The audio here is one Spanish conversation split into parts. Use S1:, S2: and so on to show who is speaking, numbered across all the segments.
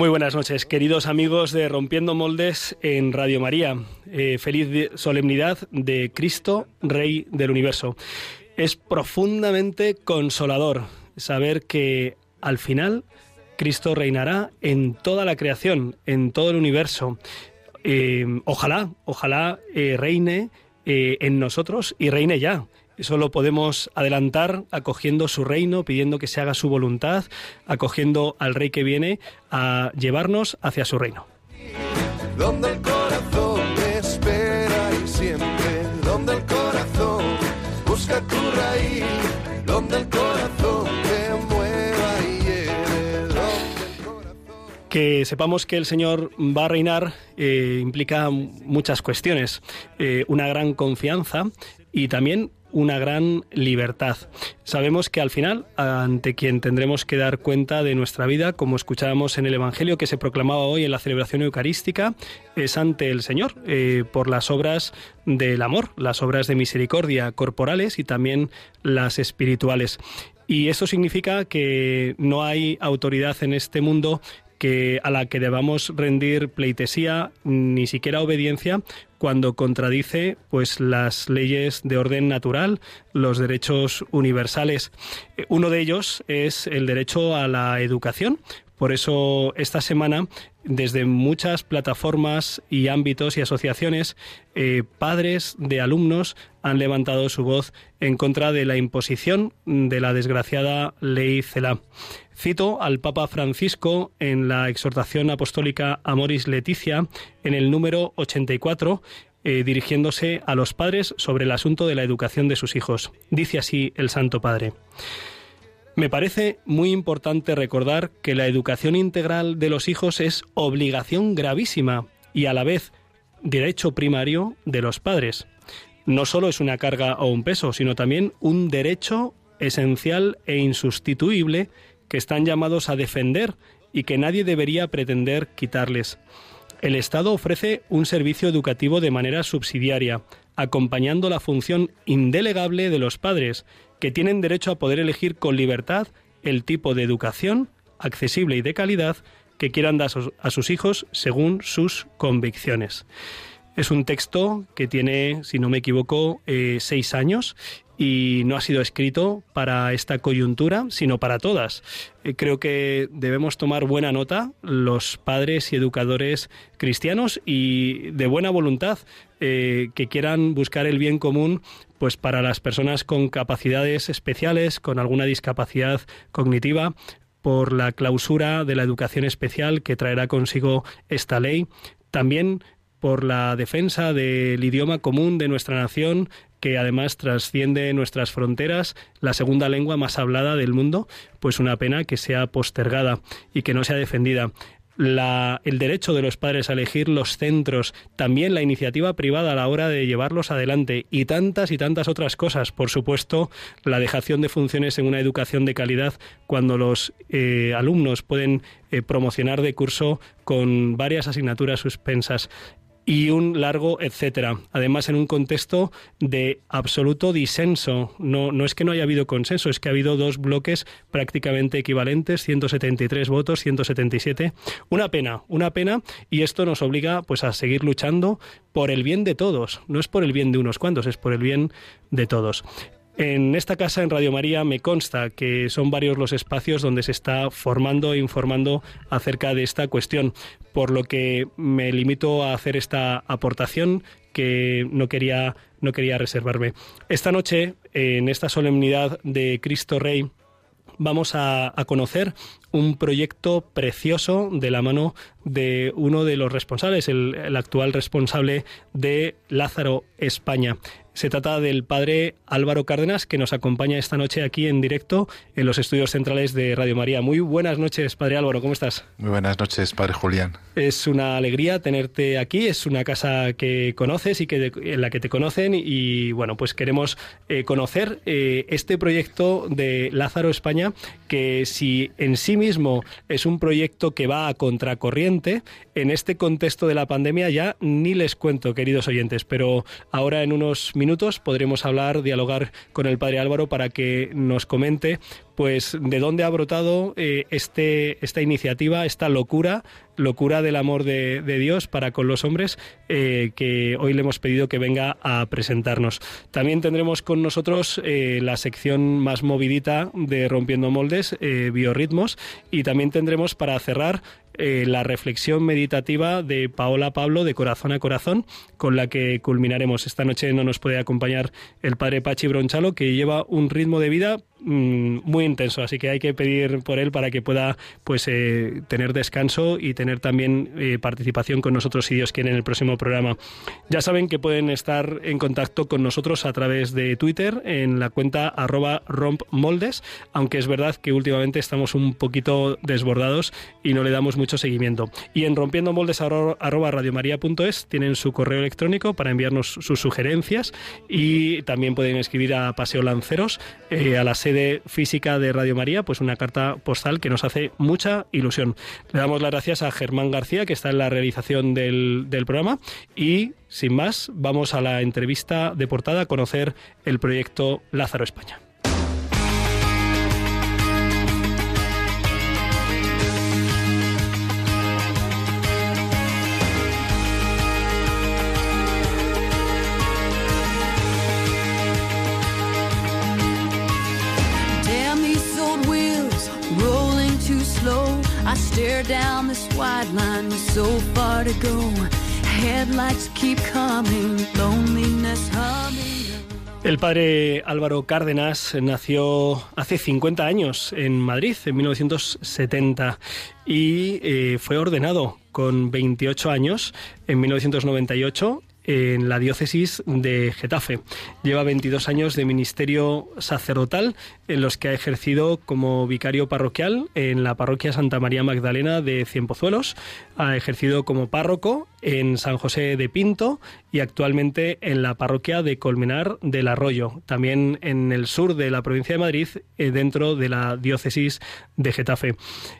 S1: Muy buenas noches, queridos amigos de Rompiendo Moldes en Radio María. Eh, feliz solemnidad de Cristo, Rey del Universo. Es profundamente consolador saber que al final Cristo reinará en toda la creación, en todo el universo. Eh, ojalá, ojalá eh, reine en nosotros y reine ya. Eso lo podemos adelantar acogiendo su reino, pidiendo que se haga su voluntad, acogiendo al rey que viene a llevarnos hacia su reino. Donde el corazón espera y siempre, donde el corazón busca tu raíz, donde el corazón te mueva y corazón... Que sepamos que el Señor va a reinar eh, implica muchas cuestiones. Eh, una gran confianza y también una gran libertad. Sabemos que al final, ante quien tendremos que dar cuenta de nuestra vida, como escuchábamos en el Evangelio que se proclamaba hoy en la celebración eucarística, es ante el Señor, eh, por las obras del amor, las obras de misericordia corporales y también las espirituales. Y eso significa que no hay autoridad en este mundo que a la que debamos rendir pleitesía, ni siquiera obediencia, cuando contradice pues las leyes de orden natural, los derechos universales. Eh, uno de ellos es el derecho a la educación. Por eso esta semana, desde muchas plataformas y ámbitos y asociaciones, eh, padres de alumnos han levantado su voz en contra de la imposición de la desgraciada ley CELA. Cito al Papa Francisco en la exhortación apostólica Amoris Leticia en el número 84, eh, dirigiéndose a los padres sobre el asunto de la educación de sus hijos. Dice así el Santo Padre. Me parece muy importante recordar que la educación integral de los hijos es obligación gravísima y a la vez derecho primario de los padres. No solo es una carga o un peso, sino también un derecho esencial e insustituible que están llamados a defender y que nadie debería pretender quitarles. El Estado ofrece un servicio educativo de manera subsidiaria, acompañando la función indelegable de los padres, que tienen derecho a poder elegir con libertad el tipo de educación accesible y de calidad que quieran dar a sus hijos según sus convicciones. Es un texto que tiene, si no me equivoco, eh, seis años y no ha sido escrito para esta coyuntura, sino para todas. Eh, creo que debemos tomar buena nota los padres y educadores cristianos y de buena voluntad eh, que quieran buscar el bien común pues para las personas con capacidades especiales, con alguna discapacidad cognitiva, por la clausura de la educación especial que traerá consigo esta ley, también por la defensa del idioma común de nuestra nación, que además trasciende nuestras fronteras, la segunda lengua más hablada del mundo, pues una pena que sea postergada y que no sea defendida. el derecho de los padres a elegir los centros, también la iniciativa privada a la hora de llevarlos adelante y tantas y tantas otras cosas. Por supuesto, la dejación de funciones en una educación de calidad cuando los eh, alumnos pueden eh, promocionar de curso con varias asignaturas suspensas y un largo etcétera. Además, en un contexto de absoluto disenso. No, no es que no haya habido consenso, es que ha habido dos bloques prácticamente equivalentes, 173 votos, 177. Una pena, una pena, y esto nos obliga pues a seguir luchando por el bien de todos. No es por el bien de unos cuantos, es por el bien de todos. En esta casa, en Radio María, me consta que son varios los espacios donde se está formando e informando acerca de esta cuestión, por lo que me limito a hacer esta aportación que no quería, no quería reservarme. Esta noche, en esta solemnidad de Cristo Rey, vamos a, conocer un proyecto precioso de la mano de uno de los responsables, el actual responsable de Lázaro España. Se trata del padre Álvaro Cárdenas, que nos acompaña esta noche aquí en directo en los estudios centrales de Radio María. Muy buenas noches, padre Álvaro, ¿cómo estás?
S2: Muy buenas noches, padre Julián.
S1: Es una alegría tenerte aquí, es una casa que conoces y que en la que te conocen y bueno, pues queremos eh, conocer eh, este proyecto de Lázaro España, que si en sí mismo es un proyecto que va a contracorriente, en este contexto de la pandemia ya ni les cuento, queridos oyentes, pero ahora en unos minutos podremos hablar, dialogar con el padre Álvaro para que nos comente pues de dónde ha brotado eh, este, esta iniciativa, esta locura, locura del amor de, Dios para con los hombres, eh, que hoy le hemos pedido que venga a presentarnos. También tendremos con nosotros eh, la sección más movidita de Rompiendo Moldes, Biorritmos, y también tendremos para cerrar la reflexión meditativa de Paola Pablo de Corazón a Corazón, con la que culminaremos. Esta noche no nos puede acompañar el padre Pachi Bronchalo, que lleva un ritmo de vida Mm, muy intenso, así que hay que pedir por él para que pueda pues eh, tener descanso y tener también eh, participación con nosotros si Dios quiere en el próximo programa. Ya saben que pueden estar en contacto con nosotros a través de Twitter en la cuenta arroba rompmoldes, aunque es verdad que últimamente estamos un poquito desbordados y no le damos mucho seguimiento. Y en rompiendo moldes arroba, radiomaria.es tienen su correo electrónico para enviarnos sus sugerencias y también pueden escribir a Paseo Lanceros eh, a la 6 sede física de Radio María, pues una carta postal que nos hace mucha ilusión. Le damos las gracias a Germán García, que está en la realización del, del programa, y sin más, vamos a la entrevista de portada a conocer el proyecto Lázaro España. El padre Álvaro Cárdenas nació hace 50 años en Madrid, en 1970, y eh, fue ordenado con 28 años en 1998 en la diócesis de Getafe. Lleva 22 años de ministerio sacerdotal en los que ha ejercido como vicario parroquial en la parroquia Santa María Magdalena de Cienpozuelos, ha ejercido como párroco en San José de Pinto y actualmente en la parroquia de Colmenar del Arroyo, también en el sur de la provincia de Madrid, eh, dentro de la diócesis de Getafe.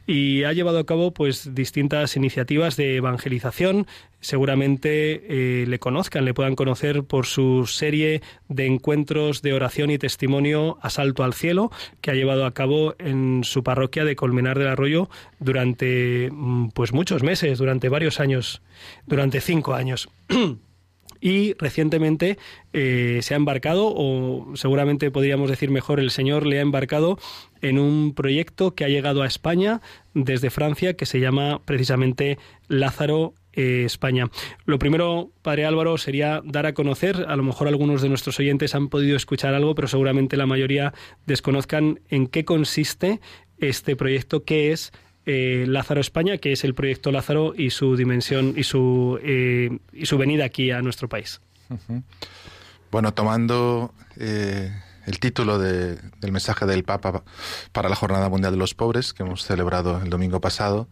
S1: Y ha llevado a cabo pues distintas iniciativas de evangelización. Seguramente eh, le conozcan, le puedan conocer por su serie de encuentros de oración y testimonio Asalto al Cielo, que ha llevado a cabo en su parroquia de Colmenar del Arroyo durante mm, pues muchos meses, durante varios años durante cinco años. y recientemente eh, se ha embarcado, o seguramente podríamos decir mejor, el Señor le ha embarcado en un proyecto que ha llegado a España desde Francia que se llama precisamente Lázaro eh, España. Lo primero, Padre Álvaro, sería dar a conocer, a lo mejor algunos de nuestros oyentes han podido escuchar algo, pero seguramente la mayoría desconozcan en qué consiste este proyecto, qué es eh, Lázaro España, que es el proyecto Lázaro y su dimensión y su, eh, y su venida aquí a nuestro país.
S2: Bueno, tomando eh, el título del mensaje del Papa para la Jornada Mundial de los Pobres, que hemos celebrado el domingo pasado,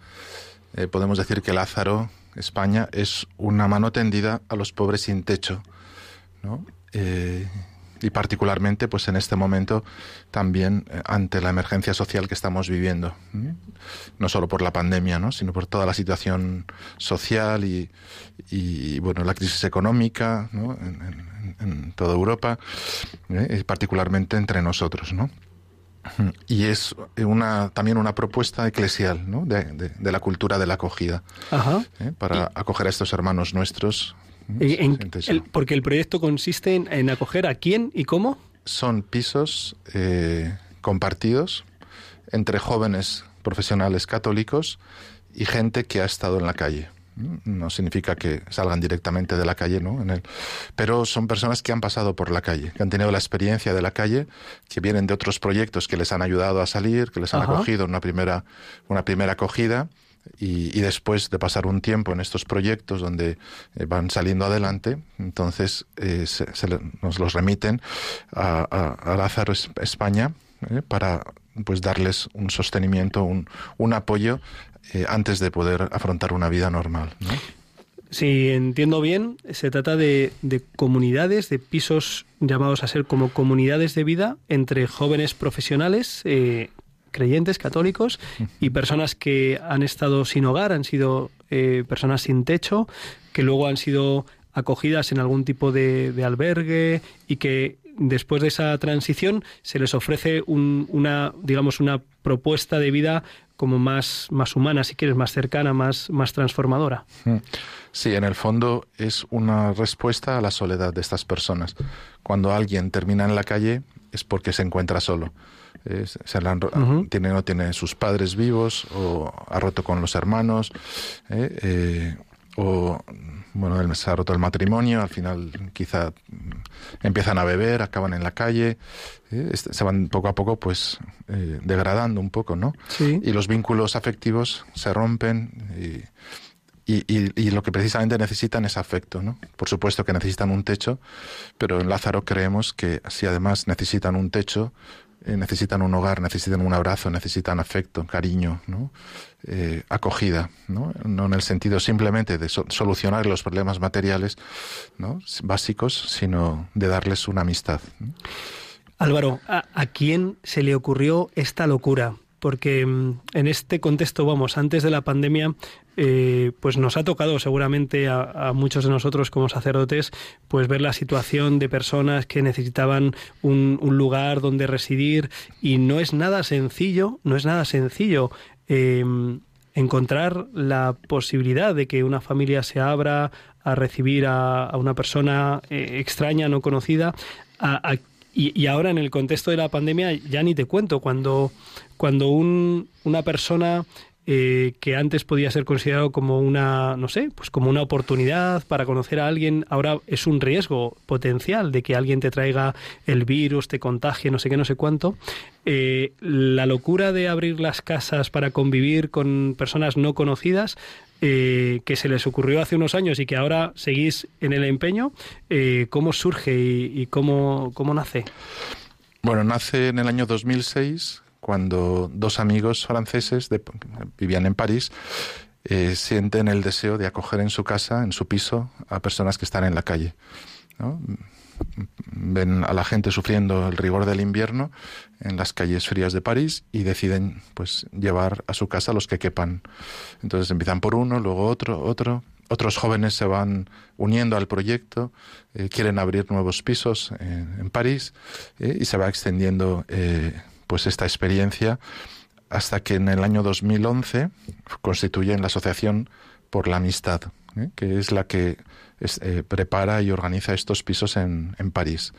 S2: podemos decir que Lázaro, España, es una mano tendida a los pobres sin techo. ¿no? Y particularmente pues en este momento también eh, ante la emergencia social que estamos viviendo no solo por la pandemia ¿no? sino por toda la situación social y, y bueno la crisis económica ¿no? en, toda Europa ¿eh? y particularmente entre nosotros ¿no? y es una también una propuesta eclesial ¿no? de, de, la cultura de la acogida ¿eh? para acoger a estos hermanos nuestros
S1: porque el proyecto consiste en, acoger a quién y cómo.
S2: Son pisos eh, compartidos entre jóvenes profesionales católicos y gente que ha estado en la calle. No significa que salgan directamente de la calle, ¿no? En el, pero son personas que han pasado por la calle, que han tenido la experiencia de la calle, que vienen de otros proyectos que les han ayudado a salir, que les han acogido en una primera, una primera acogida y, después de pasar un tiempo en estos proyectos donde eh, van saliendo adelante, entonces eh, se, nos los remiten a, a, Lázaro España eh, para pues darles un sostenimiento, un, un apoyo antes de poder afrontar una vida normal.
S1: Si entiendo bien, se trata de, de, comunidades, de pisos llamados a ser como comunidades de vida entre jóvenes profesionales creyentes católicos y personas que han estado sin hogar, han sido eh, personas sin techo, que luego han sido acogidas en algún tipo de, albergue y que después de esa transición se les ofrece una, digamos, una propuesta de vida como más, más humana, si quieres, más cercana, más, más transformadora.
S2: Sí, en el fondo es una respuesta a la soledad de estas personas. Cuando alguien termina en la calle es porque se encuentra solo se tiene, no tiene sus padres vivos o ha roto con los hermanos ¿eh? Eh, o bueno se ha roto el matrimonio al final quizá empiezan a beber acaban en la calle ¿eh? se van poco a poco pues degradando un poco no y los vínculos afectivos se rompen y y, y, lo que precisamente necesitan es afecto, ¿no? Por supuesto que necesitan un techo, pero en Lázaro creemos que si además necesitan un techo, eh, necesitan un hogar, necesitan un abrazo, necesitan afecto, cariño, ¿no? Eh, acogida, ¿no? no en el sentido simplemente de solucionar los problemas materiales ¿no? básicos, sino de darles una amistad.
S1: Álvaro, ¿a, quién se le ocurrió esta locura? Porque mm, en este contexto, vamos, antes de la pandemia, eh, pues nos ha tocado seguramente a, muchos de nosotros como sacerdotes, pues ver la situación de personas que necesitaban un, lugar donde residir y no es nada sencillo, no es nada sencillo. Em, encontrar la posibilidad de que una familia se abra a recibir a, una persona eh, extraña, no conocida, y, ahora en el contexto de la pandemia ya ni te cuento, cuando, cuando un, una persona eh, que antes podía ser considerado como una, no sé, pues como una oportunidad para conocer a alguien, ahora es un riesgo potencial de que alguien te traiga el virus, te contagie, no sé qué, no sé cuánto. Eh, la locura de abrir las casas para convivir con personas no conocidas eh, que se les ocurrió hace unos años y que ahora seguís en el empeño, ¿cómo surge y, cómo, cómo nace?
S2: Bueno, nace en el año 2006 cuando dos amigos franceses vivían en París eh, sienten el deseo de acoger en su casa, en su piso, a personas que están en la calle. Ven a la gente sufriendo el rigor del invierno en las calles frías de París y deciden pues llevar a su casa los que quepan. Entonces empiezan por uno, luego otro, otro. Otros jóvenes se van uniendo al proyecto, eh, quieren abrir nuevos pisos en París eh, y se va extendiendo pues esta experiencia hasta que en el año 2011 constituyen la Asociación por la Amistad, ¿eh? que es la que eh, prepara y organiza estos pisos en, París.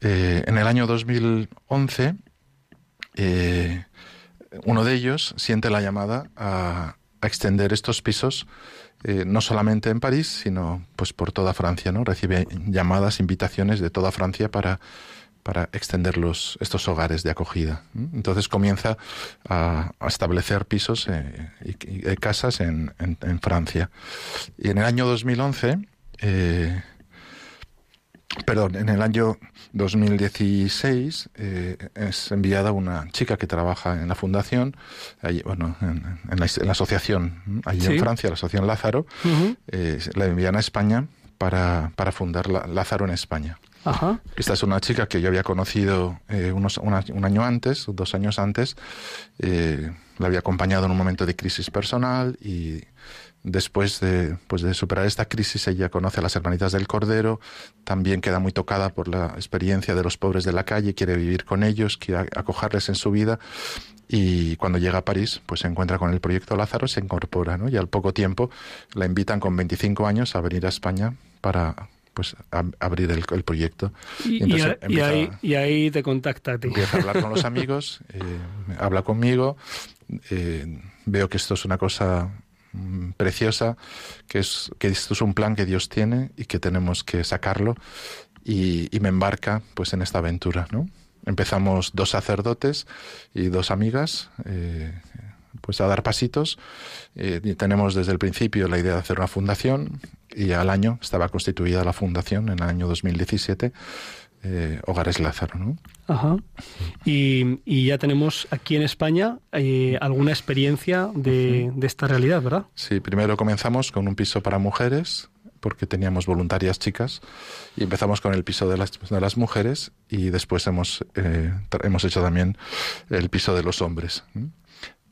S2: Eh, en el año 2011, uno de ellos siente la llamada a, extender estos pisos no solamente en París, sino pues por toda Francia, ¿no? Recibe llamadas, invitaciones de toda Francia para para extender los, estos hogares de acogida. Entonces comienza a, establecer pisos eh, y, casas en, Francia. Y en el año 2011, eh, perdón, en el año 2016 eh, es enviada una chica que trabaja en la fundación, bueno, en, la, asociación, allí en Francia, la asociación Lázaro, la envían a España para, para fundar Lázaro en España. Esta es una chica que yo había conocido eh, unos, un año antes, dos años antes. Eh, la había acompañado en un momento de crisis personal y después de, pues de superar esta crisis ella conoce a las hermanitas del Cordero, también queda muy tocada por la experiencia de los pobres de la calle, quiere vivir con ellos, quiere acogerles en su vida y cuando llega a París pues se encuentra con el proyecto Lázaro, se incorpora ¿no? y al poco tiempo la invitan con 25 años a venir a España para pues abrir el, proyecto.
S1: Y, y, ahí, te contacta a ti.
S2: Empieza a hablar con los amigos, eh, habla conmigo, eh, veo que esto es una cosa mm, preciosa, que, es, que esto es un plan que Dios tiene y que tenemos que sacarlo y, me embarca pues en esta aventura, ¿no? Empezamos dos sacerdotes y dos amigas, eh, pues a dar pasitos. Eh, tenemos desde el principio la idea de hacer una fundación y al año estaba constituida la fundación en el año 2017 eh, Hogares Lázaro. ¿no?
S1: Ajá. Y, ya tenemos aquí en España eh, alguna experiencia de, de, esta realidad, ¿verdad?
S2: Sí, primero comenzamos con un piso para mujeres porque teníamos voluntarias chicas y empezamos con el piso de las, de las mujeres y después hemos, eh, hemos hecho también el piso de los hombres.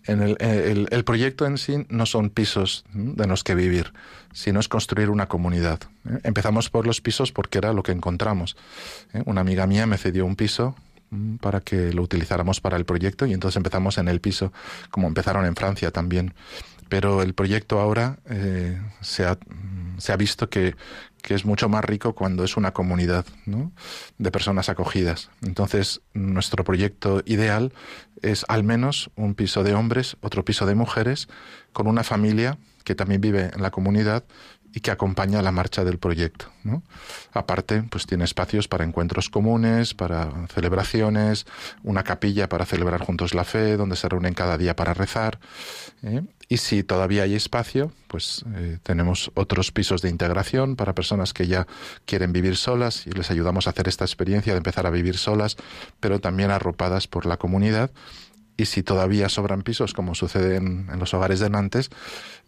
S2: En el, el, el, proyecto en sí no son pisos de los que vivir, sino es construir una comunidad. ¿eh? Empezamos por los pisos porque era lo que encontramos. ¿eh? Una amiga mía me cedió un piso para que lo utilizáramos para el proyecto y entonces empezamos en el piso, como empezaron en Francia también. Pero el proyecto ahora eh, se, ha, se, ha, visto que, que, es mucho más rico cuando es una comunidad de personas acogidas. Entonces, nuestro proyecto ideal es al menos un piso de hombres, otro piso de mujeres, con una familia que también vive en la comunidad y que acompaña la marcha del proyecto. Aparte, pues tiene espacios para encuentros comunes, para celebraciones, una capilla para celebrar juntos la fe, donde se reúnen cada día para rezar. ¿eh? Y si todavía hay espacio, pues eh, tenemos otros pisos de integración para personas que ya quieren vivir solas y les ayudamos a hacer esta experiencia de empezar a vivir solas, pero también arropadas por la comunidad y si todavía sobran pisos, como sucede en, los hogares de Nantes,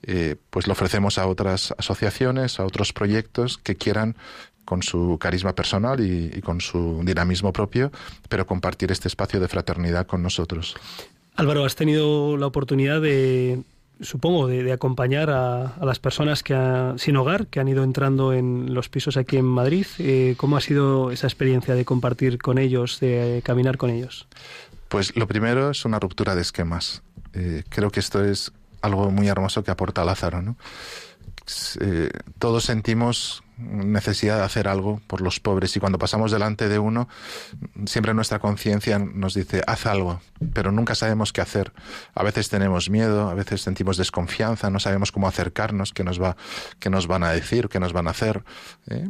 S2: eh, pues lo ofrecemos a otras asociaciones, a otros proyectos que quieran con su carisma personal y, con su dinamismo propio, pero compartir este espacio de fraternidad con nosotros.
S1: Álvaro, has tenido la oportunidad de, supongo, de, acompañar a, a, las personas que ha, sin hogar que han ido entrando en los pisos aquí en Madrid. Eh, ¿Cómo ha sido esa experiencia de compartir con ellos, de caminar con ellos?
S2: Pues lo primero es una ruptura de esquemas. Eh, creo que esto es algo muy hermoso que aporta Lázaro. ¿no? Eh, todos sentimos necesidad de hacer algo por los pobres y cuando pasamos delante de uno, siempre nuestra conciencia nos dice, haz algo, pero nunca sabemos qué hacer. A veces tenemos miedo, a veces sentimos desconfianza, no sabemos cómo acercarnos, qué nos, va, qué nos van a decir, qué nos van a hacer. ¿eh?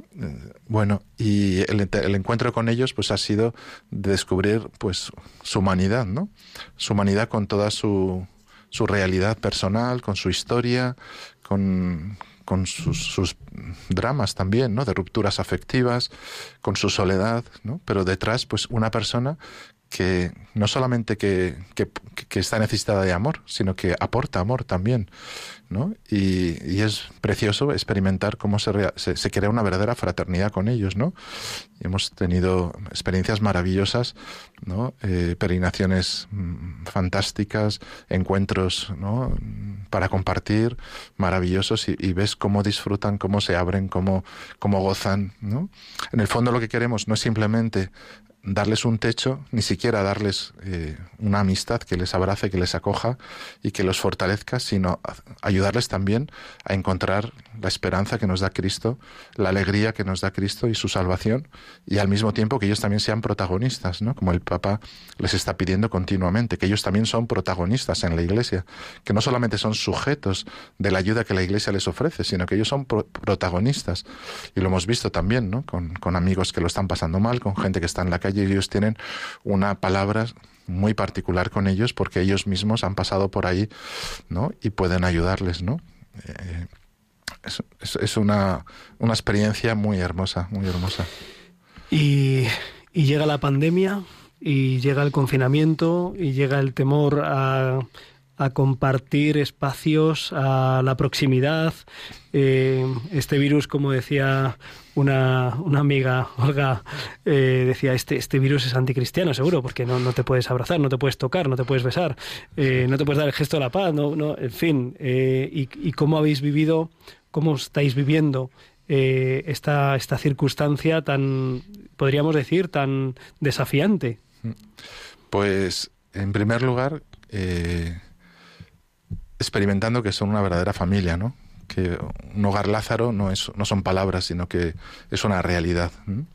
S2: Bueno, y el, el, encuentro con ellos pues ha sido descubrir pues su humanidad, ¿no? Su humanidad con toda su, su realidad personal, con su historia, con, con sus, sus, dramas también, ¿no? De rupturas afectivas, con su soledad, ¿no? Pero detrás, pues, una persona que no solamente que, que, que, está necesitada de amor, sino que aporta amor también, ¿no? Y, y es precioso experimentar cómo se, se, se, crea una verdadera fraternidad con ellos, ¿no? Y hemos tenido experiencias maravillosas, ¿no? Eh, peregrinaciones mmm, fantásticas, encuentros, ¿no? Para compartir, maravillosos, y, y, ves cómo disfrutan, cómo se abren, cómo, cómo gozan, ¿no? En el fondo lo que queremos no es simplemente darles un techo, ni siquiera darles eh, una amistad que les abrace, que les acoja y que los fortalezca, sino ayudarles también a encontrar la esperanza que nos da Cristo, la alegría que nos da Cristo y su salvación, y al mismo tiempo que ellos también sean protagonistas, ¿no? Como el Papa les está pidiendo continuamente, que ellos también son protagonistas en la Iglesia, que no solamente son sujetos de la ayuda que la Iglesia les ofrece, sino que ellos son pro protagonistas. Y lo hemos visto también, ¿no? Con, con amigos que lo están pasando mal, con gente que está en la calle y ellos tienen una palabra muy particular con ellos porque ellos mismos han pasado por ahí, ¿no? Y pueden ayudarles, ¿no? Eh, es, una, una, experiencia muy hermosa, muy hermosa.
S1: Y, llega la pandemia, y llega el confinamiento, y llega el temor a, a compartir espacios, a la proximidad. Eh, este virus, como decía una, una amiga, Olga, eh, decía, este, este virus es anticristiano, seguro, porque no, no te puedes abrazar, no te puedes tocar, no te puedes besar, eh, no te puedes dar el gesto de la paz, no, no, en fin. Y, y, cómo habéis vivido, cómo estáis viviendo esta, esta circunstancia tan, podríamos decir, tan desafiante?
S2: Pues, en primer lugar, experimentando que son una verdadera familia, ¿no? que un hogar Lázaro no, es, no son palabras, sino que es una realidad. ¿no?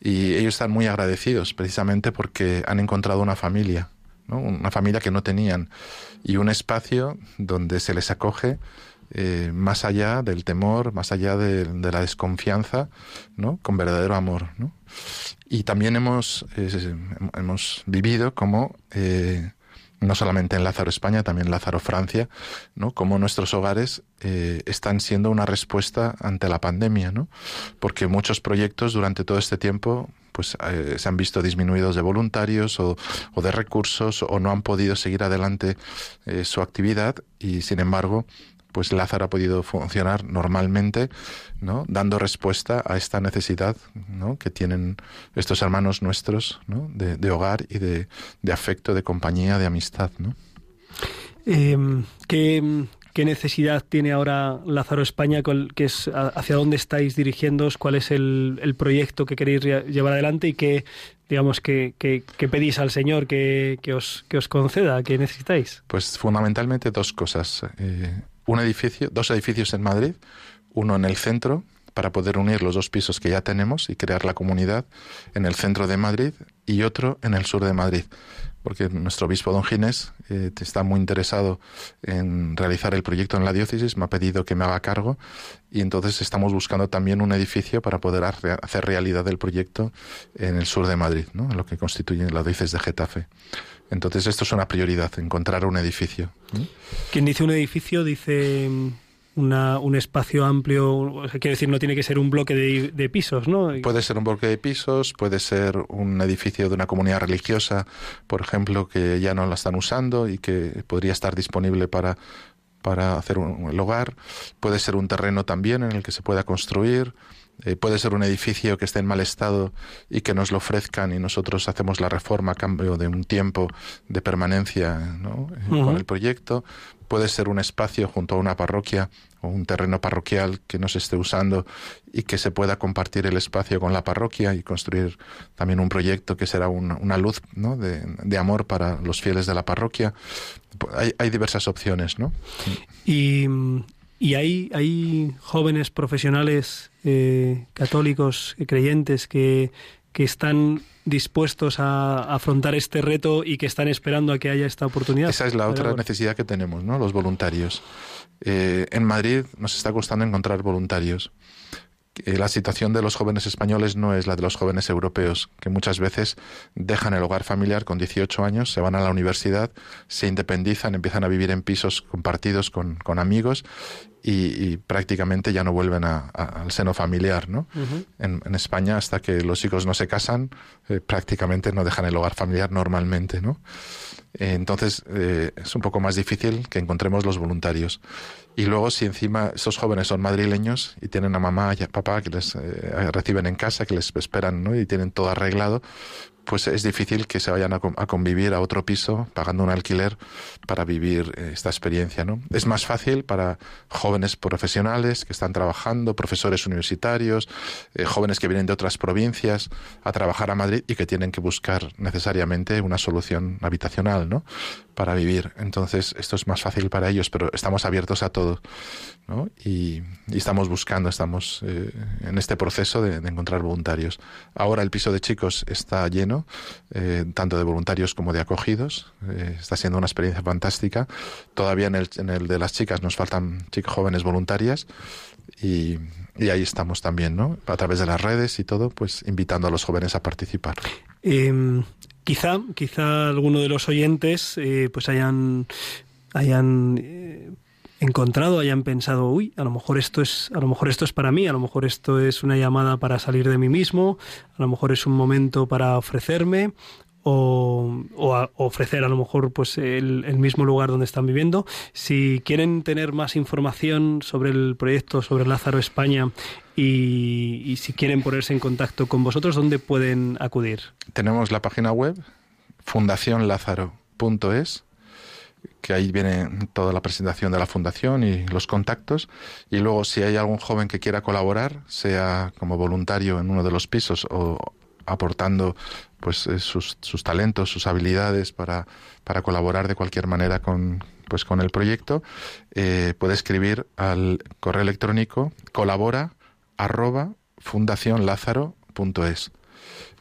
S2: Y ellos están muy agradecidos precisamente porque han encontrado una familia, ¿no? una familia que no tenían, y un espacio donde se les acoge eh, más allá del temor, más allá de, de, la desconfianza, ¿no? con verdadero amor. ¿no? Y también hemos, eh, hemos vivido como eh, no solamente en Lázaro España, también Lázaro Francia, ¿no? Como nuestros hogares eh, están siendo una respuesta ante la pandemia, ¿no? Porque muchos proyectos durante todo este tiempo pues eh, se han visto disminuidos de voluntarios o, de recursos o no han podido seguir adelante eh, su actividad y sin embargo pues Lázaro ha podido funcionar normalmente, ¿no? dando respuesta a esta necesidad ¿no? que tienen estos hermanos nuestros ¿no? de, hogar y de, afecto, de compañía, de amistad. ¿no?
S1: Em, ¿qué, necesidad tiene ahora Lázaro España? Que es, ¿Hacia dónde estáis dirigiéndoos? ¿Cuál es el, proyecto que queréis llevar adelante y qué, digamos, que, pedís al Señor que, os, que os conceda? ¿Qué necesitáis?
S2: Pues fundamentalmente dos cosas. Eh, un edificio, dos edificios en Madrid, uno en el centro para poder unir los dos pisos que ya tenemos y crear la comunidad en el centro de Madrid y otro en el sur de Madrid, porque nuestro obispo don Ginés eh, está muy interesado en realizar el proyecto en la diócesis, me ha pedido que me haga cargo y entonces estamos buscando también un edificio para poder hacer realidad el proyecto en el sur de Madrid, ¿no? en lo que constituye la diócesis de Getafe. Entonces esto es una prioridad, encontrar un edificio.
S1: Quien dice un edificio dice una, un espacio amplio, quiere decir, no tiene que ser un bloque de, pisos, ¿no?
S2: Puede ser un bloque de pisos, puede ser un edificio de una comunidad religiosa, por ejemplo, que ya no la están usando y que podría estar disponible para, para hacer un, el hogar. Puede ser un terreno también en el que se pueda construir. Eh, puede ser un edificio que esté en mal estado y que nos lo ofrezcan y nosotros hacemos la reforma a cambio de un tiempo de permanencia ¿no? Eh, con el proyecto. Puede ser un espacio junto a una parroquia o un terreno parroquial que no se esté usando y que se pueda compartir el espacio con la parroquia y construir también un proyecto que será una, una luz ¿no? de, de, amor para los fieles de la parroquia. Hay, hay diversas opciones, ¿no?
S1: Y y hay, hay jóvenes profesionales eh, católicos, creyentes, que, que están dispuestos a afrontar este reto y que están esperando a que haya esta oportunidad.
S2: Esa es la otra necesidad que tenemos, ¿no? Los voluntarios. Eh, en Madrid nos está costando encontrar voluntarios. La situación de los jóvenes españoles no es la de los jóvenes europeos, que muchas veces dejan el hogar familiar con 18 años, se van a la universidad, se independizan, empiezan a vivir en pisos compartidos con, amigos y, prácticamente ya no vuelven al seno familiar. ¿no? en, España, hasta que los hijos no se casan, eh, prácticamente no dejan el hogar familiar normalmente. ¿no? Eh, entonces, es un poco más difícil que encontremos los voluntarios. Y luego, si encima esos jóvenes son madrileños y tienen a mamá y a papá que les eh, reciben en casa, que les esperan ¿no? y tienen todo arreglado, pues es difícil que se vayan a, convivir a otro piso pagando un alquiler para vivir eh, esta experiencia. ¿no? Es más fácil para jóvenes profesionales que están trabajando, profesores universitarios, eh, jóvenes que vienen de otras provincias a trabajar a Madrid y que tienen que buscar necesariamente una solución habitacional ¿no? para vivir. Entonces, esto es más fácil para ellos, pero estamos abiertos a todo. ¿no? Y, estamos buscando, estamos eh, en este proceso de encontrar voluntarios. Ahora el piso de chicos está lleno eh, tanto de voluntarios como de acogidos. Eh, está siendo una experiencia fantástica. Todavía en el, en el de las chicas nos faltan chicas jóvenes voluntarias y, ahí estamos también, ¿no? A través de las redes y todo, pues invitando a los jóvenes a participar.
S1: Em, quizá, quizá alguno de los oyentes eh, pues hayan hayan encontrado hayan pensado, uy, a lo mejor esto es, a lo mejor esto es para mí, a lo mejor esto es una llamada para salir de mí mismo, a lo mejor es un momento para ofrecerme o, ofrecer a lo mejor pues el, mismo lugar donde están viviendo. Si quieren tener más información sobre el proyecto, sobre Lázaro España y, y si quieren ponerse en contacto con vosotros, ¿dónde pueden acudir?
S2: Tenemos la página web fundacionlázaro.es que ahí viene toda la presentación de la fundación y los contactos. Y luego, si hay algún joven que quiera colaborar, sea como voluntario en uno de los pisos o aportando pues eh, sus, sus talentos, sus habilidades para, para, colaborar de cualquier manera con, pues, con el proyecto, eh, puede escribir al correo electrónico colabora arroba fundacionlázaro.es.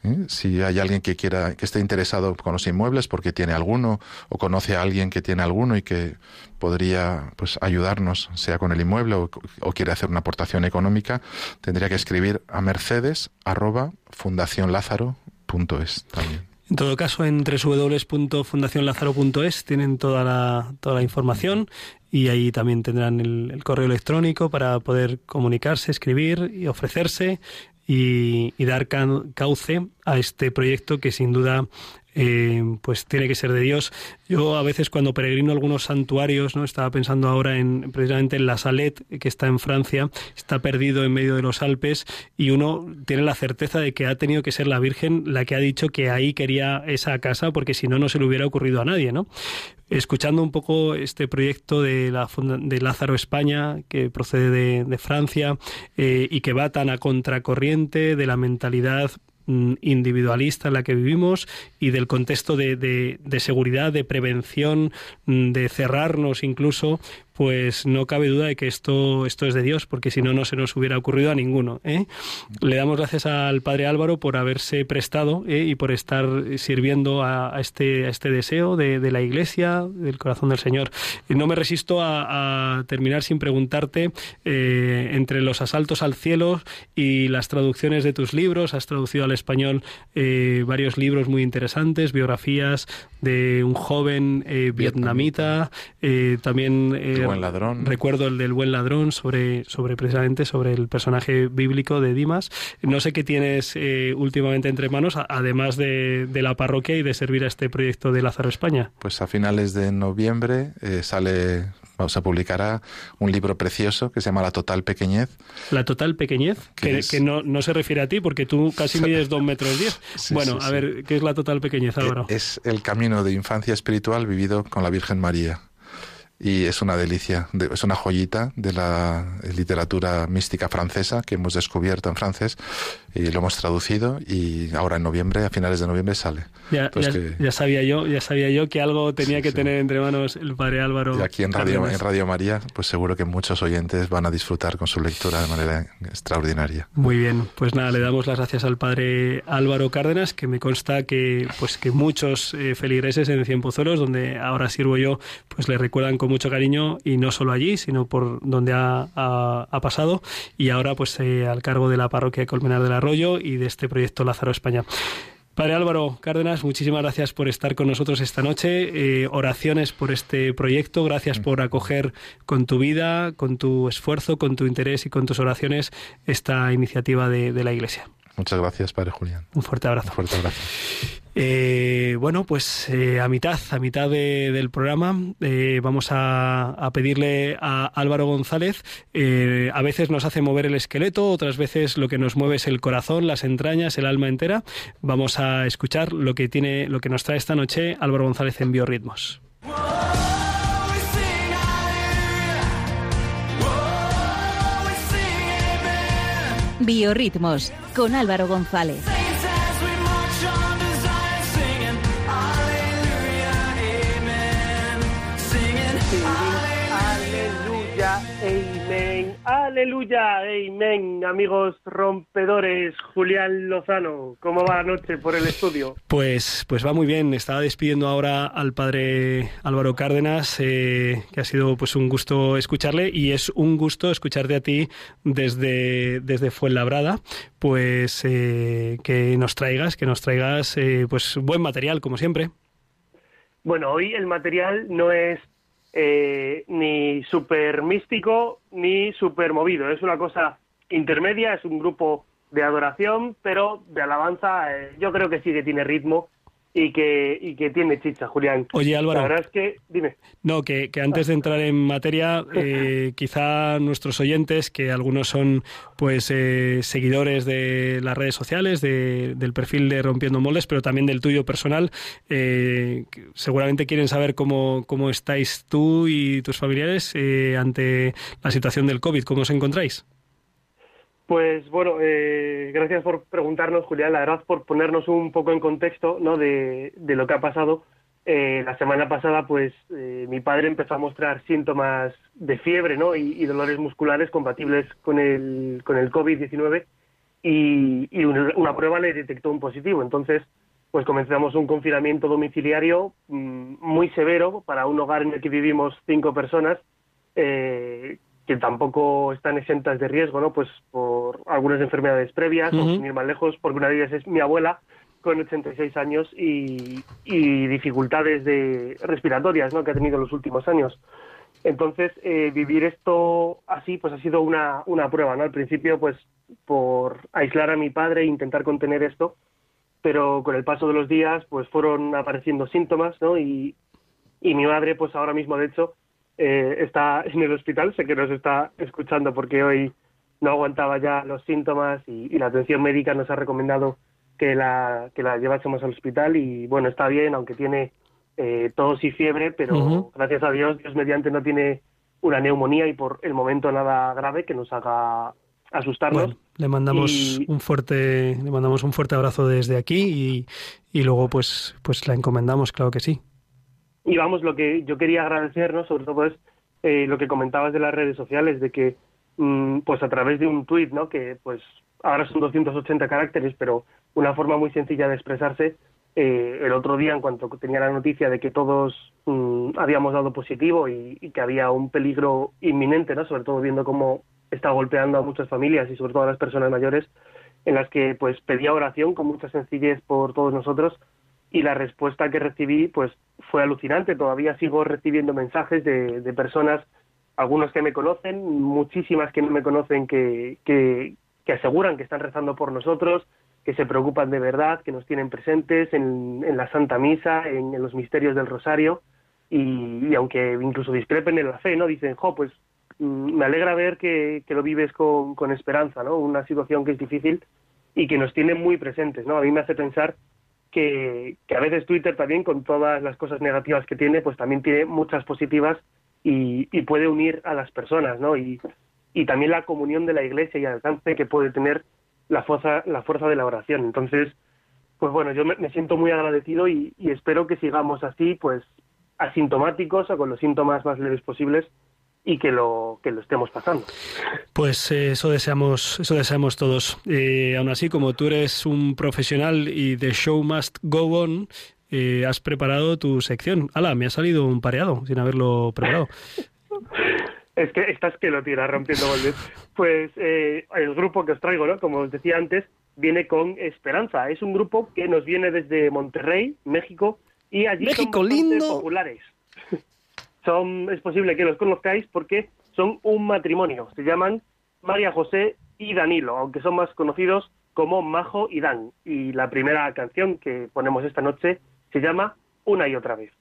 S2: ¿eh? Si hay alguien que quiera, que esté interesado con los inmuebles porque tiene alguno o conoce a alguien que tiene alguno y que podría pues ayudarnos, sea con el inmueble o, quiere hacer una aportación económica, tendría que escribir a mercedes arroba también.
S1: En todo caso, en www.fundacionlazaro.es tienen toda la, toda la información y ahí también tendrán el, correo electrónico para poder comunicarse, escribir y ofrecerse y, y dar cauce a este proyecto que sin duda eh, pues tiene que ser de Dios. Yo a veces cuando peregrino algunos santuarios, no estaba pensando ahora en precisamente en la Salet que está en Francia, está perdido en medio de los Alpes y uno tiene la certeza de que ha tenido que ser la Virgen la que ha dicho que ahí quería esa casa porque si no no se le hubiera ocurrido a nadie, ¿no? Escuchando un poco este proyecto de, la, de Lázaro España, que procede de, Francia eh, y que va tan a contracorriente de la mentalidad individualista en la que vivimos y del contexto de, de, de, seguridad, de prevención, mm, de cerrarnos incluso, pues no cabe duda de que esto, esto es de Dios, porque si no, no se nos hubiera ocurrido a ninguno. ¿eh? Le damos gracias al Padre Álvaro por haberse prestado ¿eh? y por estar sirviendo a, este, a este deseo de, la Iglesia, del corazón del Señor. No me resisto a, terminar sin preguntarte, eh, entre los asaltos al cielo y las traducciones de tus libros, has traducido al español varios libros muy interesantes, biografías de un joven vietnamita, también
S2: buen ladrón.
S1: Recuerdo el del buen ladrón sobre, sobre precisamente sobre el personaje bíblico de Dimas. No sé qué tienes eh, últimamente entre manos, además de, de, la parroquia y de servir a este proyecto de Lázaro España.
S2: Pues a finales de noviembre eh, sale se publicará un libro precioso que se llama La Total Pequeñez.
S1: La Total Pequeñez, que, no, no, se refiere a ti porque tú casi mides dos metros diez. bueno, a ver, ¿qué es la Total Pequeñez, Álvaro?
S2: Es el camino de infancia espiritual vivido con la Virgen María y es una delicia, es una joyita de la literatura mística francesa que hemos descubierto en francés y lo hemos traducido y ahora en noviembre, a finales de noviembre sale.
S1: Ya, ya, sabía yo, ya sabía yo que algo tenía que tener entre manos el padre Álvaro.
S2: Y aquí en Radio, en Radio María, pues seguro que muchos oyentes van a disfrutar con su lectura de manera extraordinaria.
S1: Muy bien, pues nada, le damos las gracias al padre Álvaro Cárdenas, que me consta que pues que muchos eh, feligreses en Cienpozuelos, donde ahora sirvo yo, pues le recuerdan con mucho cariño y no solo allí, sino por donde ha, ha, pasado y ahora pues eh, al cargo de la parroquia Colmenar de la y de este proyecto Lázaro España. Padre Álvaro Cárdenas, muchísimas gracias por estar con nosotros esta noche. Eh, oraciones por este proyecto. Gracias por acoger con tu vida, con tu esfuerzo, con tu interés y con tus oraciones esta iniciativa de, de la Iglesia.
S2: Muchas gracias, Padre Julián.
S1: Un fuerte abrazo.
S2: Un fuerte abrazo.
S1: Eh, bueno, pues eh, a mitad, a mitad del programa, eh, vamos a, pedirle a Álvaro González. a veces nos hace mover el esqueleto, otras veces lo que nos mueve es el corazón, las entrañas, el alma entera. Vamos a escuchar lo que tiene, lo que nos trae esta noche Álvaro González en Biorritmos.
S3: Biorritmos con Álvaro González.
S4: Aleluya, amén, amigos rompedores. Julián Lozano, ¿cómo va la noche por el estudio?
S1: Pues, pues va muy bien. Estaba despidiendo ahora al padre Álvaro Cárdenas, eh, que ha sido pues un gusto escucharle y es un gusto escucharte a ti desde, desde Fuenlabrada, pues eh, que nos traigas, que nos traigas eh, pues buen material, como siempre.
S4: Bueno, hoy el material no es eh, ni súper místico ni súper movido. Es una cosa intermedia, es un grupo de adoración, pero de alabanza eh, yo creo que sí que tiene ritmo y que, y que tiene chicha, Julián.
S1: Oye, Álvaro.
S4: La verdad es que, dime.
S1: No, que, que antes de entrar en materia, eh, quizá nuestros oyentes, que algunos son pues eh, seguidores de las redes sociales, de, del perfil de Rompiendo Moldes, pero también del tuyo personal, eh, seguramente quieren saber cómo, cómo estáis tú y tus familiares ante la situación del COVID, cómo os encontráis.
S4: Pues bueno, eh, gracias por preguntarnos, Julián. La verdad, por ponernos un poco en contexto ¿no? de, de lo que ha pasado. Eh, la semana pasada, pues eh, mi padre empezó a mostrar síntomas de fiebre ¿no? y, dolores musculares compatibles con el, con el COVID-19 y, y una, prueba le detectó un positivo. Entonces, pues comenzamos un confinamiento domiciliario mm, muy severo para un hogar en el que vivimos cinco personas. Eh, que tampoco están exentas de riesgo, ¿no? Pues por algunas enfermedades previas, o sin ir más lejos, porque una de ellas es mi abuela, con 86 años y, y dificultades de respiratorias ¿no? que ha tenido en los últimos años. Entonces, eh, vivir esto así, pues ha sido una, una prueba, ¿no? Al principio, pues, por aislar a mi padre e intentar contener esto, pero con el paso de los días, pues fueron apareciendo síntomas, ¿no? Y, y mi madre, pues ahora mismo, de hecho, eh, está en el hospital, sé que nos está escuchando porque hoy no aguantaba ya los síntomas y, la atención médica nos ha recomendado que la, que la llevásemos al hospital y bueno, está bien, aunque tiene eh, tos y fiebre, pero gracias a Dios, Dios mediante no tiene una neumonía y por el momento nada grave que nos haga asustarnos.
S1: le mandamos un fuerte, le mandamos un fuerte abrazo desde aquí y, y, luego pues, pues la encomendamos, claro que sí.
S4: Y vamos, lo que yo quería agradecernos, sobre todo es eh, lo que comentabas de las redes sociales, de que mm, pues a través de un tuit, ¿no? que pues ahora son 280 caracteres, pero una forma muy sencilla de expresarse, eh, el otro día, en cuanto tenía la noticia de que todos mm, habíamos dado positivo y, que había un peligro inminente, ¿no? sobre todo viendo cómo está golpeando a muchas familias y sobre todo a las personas mayores, en las que pues pedía oración con mucha sencillez por todos nosotros y la respuesta que recibí pues fue alucinante. Todavía sigo recibiendo mensajes de, de personas, algunos que me conocen, muchísimas que no me conocen, que, que, que, aseguran que están rezando por nosotros, que se preocupan de verdad, que nos tienen presentes en, en la Santa Misa, en, los misterios del Rosario, y, y, aunque incluso discrepen en la fe, ¿no? Dicen, jo, pues mm, me alegra ver que, que lo vives con, con esperanza, ¿no? Una situación que es difícil y que nos tiene muy presentes, ¿no? A mí me hace pensar que, a veces Twitter también, con todas las cosas negativas que tiene, pues también tiene muchas positivas y, puede unir a las personas, ¿no? Y, y también la comunión de la iglesia y el alcance que puede tener la fuerza, la fuerza de la oración. Entonces, pues bueno, yo me, me siento muy agradecido y, y, espero que sigamos así, pues asintomáticos o con los síntomas más leves posibles y que lo que lo estemos pasando.
S1: Pues eh, eso deseamos, eso deseamos todos. Eh, aún así, como tú eres un profesional y the show must go on, eh, has preparado tu sección. ¡Hala! Me ha salido un pareado sin haberlo preparado.
S4: es que estás que lo tira rompiendo golpes. Pues el grupo que os traigo, ¿no? Como os decía antes, viene con Esperanza. Es un grupo que nos viene desde Monterrey, México, y allí
S1: México son lindo.
S4: populares es posible que los conozcáis porque son un matrimonio. Se llaman María José y Danilo, aunque son más conocidos como Majo y Dan. Y la primera canción que ponemos esta noche se llama Una y otra vez.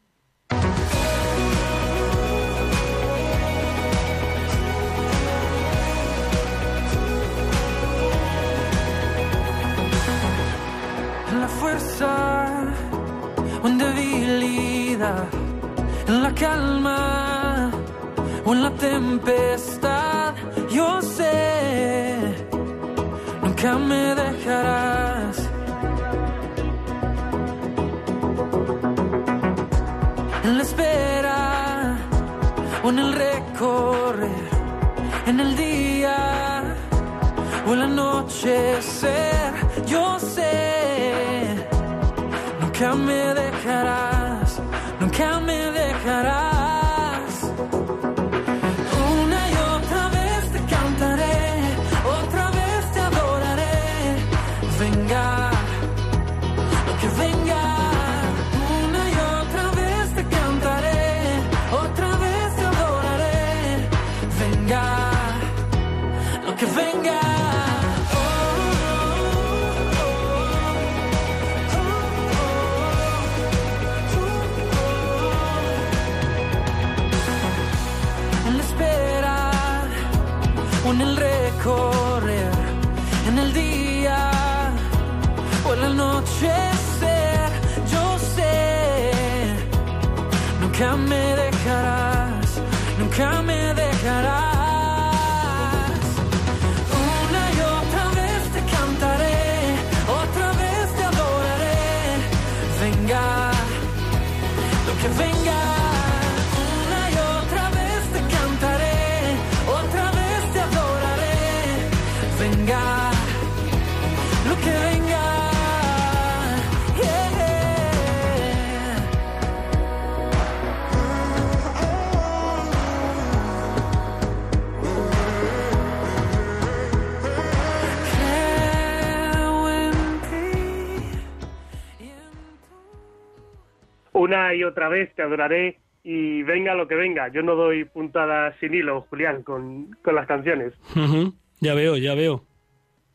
S5: La fuerza, una debilidad en la calma o en la tempestad. Yo sé, nunca me dejarás. En la espera o en el recorrer, en el día o el anochecer. Yo sé, nunca me dejarás, nunca me dejarás. El recorrer, en el día o en la anochecer. Yo sé, nunca me dejarás, nunca me dejarás. Una una y otra vez te adoraré
S4: y venga lo que venga. Yo no doy puntadas sin hilo, Julián, con, con las canciones.
S1: Ya veo, ya veo.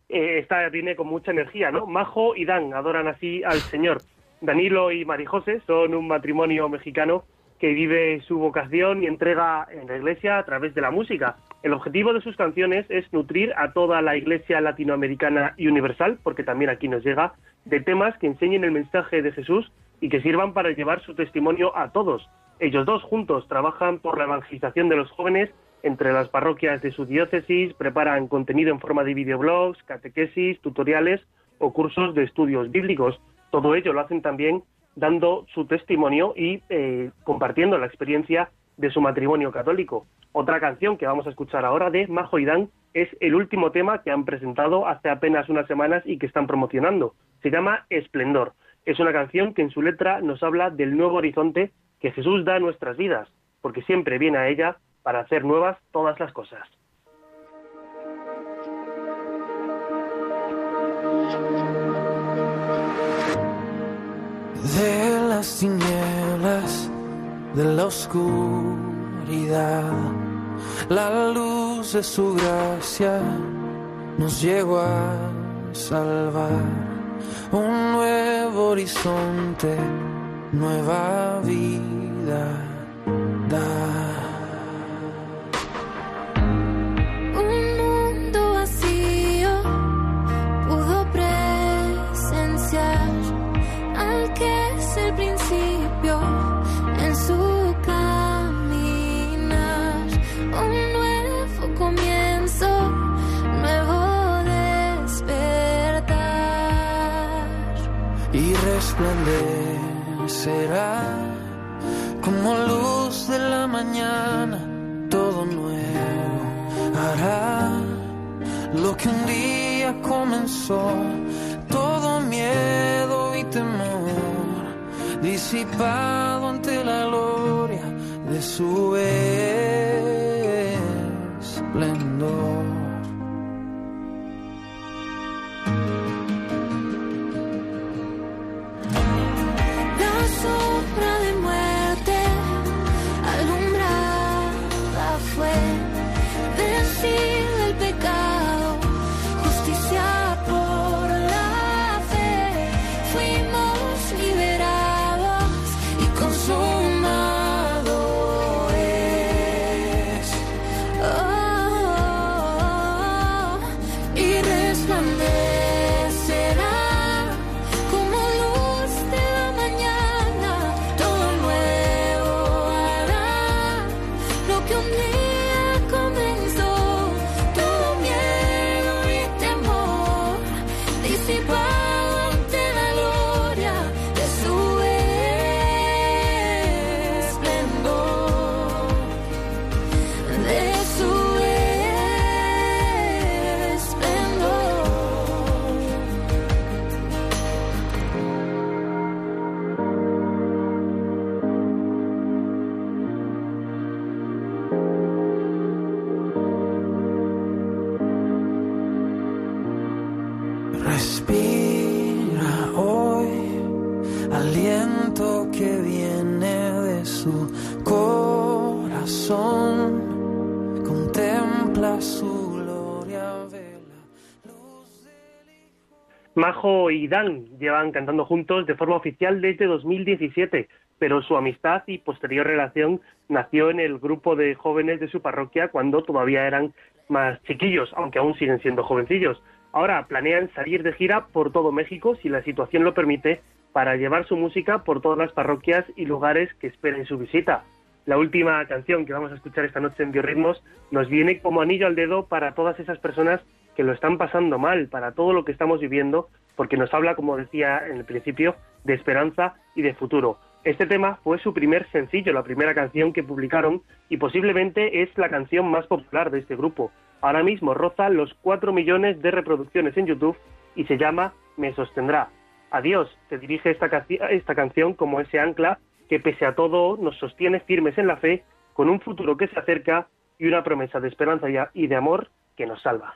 S4: Eh, esta viene con mucha energía, ¿no? Majo y Dan adoran así al Señor. Danilo y Marijose son un matrimonio mexicano que vive su vocación y entrega en la iglesia a través de la música. El objetivo de sus canciones es nutrir a toda la iglesia latinoamericana y universal, porque también aquí nos llega, de temas que enseñen el mensaje de Jesús y que sirvan para llevar su testimonio a todos. Ellos dos juntos trabajan por la evangelización de los jóvenes entre las parroquias de su diócesis, preparan contenido en forma de videoblogs, catequesis, tutoriales o cursos de estudios bíblicos. Todo ello lo hacen también dando su testimonio y eh, compartiendo la experiencia de su matrimonio católico. Otra canción que vamos a escuchar ahora de Majo y Dan es el último tema que han presentado hace apenas unas semanas y que están promocionando. Se llama Esplendor. Es una canción que en su letra nos habla del nuevo horizonte que Jesús da a nuestras vidas, porque siempre viene a ella para hacer nuevas todas las cosas.
S5: de las tinieblas, de la oscuridad. La luz de su gracia nos llegó a salvar. Un nuevo horizonte, nueva vida. da. Resplandecerá como luz de la mañana, todo nuevo hará lo que un día comenzó, todo miedo y temor disipado ante la gloria de su esplendor. Respira hoy aliento que viene de su corazón. Contempla su gloria,
S4: Majo y Dan llevan cantando juntos de forma oficial desde 2017, pero su amistad y posterior relación nació en el grupo de jóvenes de su parroquia cuando todavía eran más chiquillos, aunque aún siguen siendo jovencillos. Ahora planean salir de gira por todo México, si la situación lo permite, para llevar su música por todas las parroquias y lugares que esperen su visita. La última canción que vamos a escuchar esta noche en Biorritmos nos viene como anillo al dedo para todas esas personas que lo están pasando mal, para todo lo que estamos viviendo, porque nos habla, como decía en el principio, de esperanza y de futuro. Este tema fue su primer sencillo, la primera canción que publicaron y posiblemente es la canción más popular de este grupo. Ahora mismo roza los 4 millones de reproducciones en YouTube y se llama Me sostendrá. Adiós, te dirige esta, canci- esta canción como ese ancla que pese a todo nos sostiene firmes en la fe, con un futuro que se acerca y una promesa de esperanza y de amor que nos salva.